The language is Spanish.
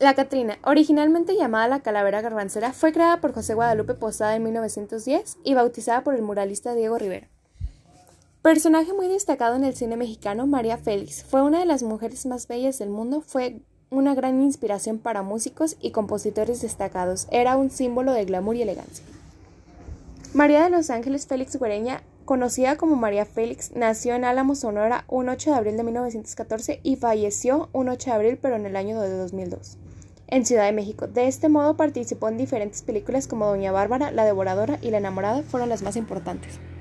La Catrina, originalmente llamada la Calavera Garbancera, fue creada por José Guadalupe Posada en 1910 y bautizada por el muralista Diego Rivera. Personaje muy destacado en el cine mexicano, María Félix fue una de las mujeres más bellas del mundo, fue una gran inspiración para músicos y compositores destacados, era un símbolo de glamour y elegancia. María de los Ángeles Félix Guereña, conocida como María Félix, nació en Álamo, Sonora, un 8 de abril de 1914 y falleció un 8 de abril, pero en el año de 2002 en Ciudad de México. De este modo participó en diferentes películas como Doña Bárbara, La Devoradora y La Enamorada fueron las más importantes.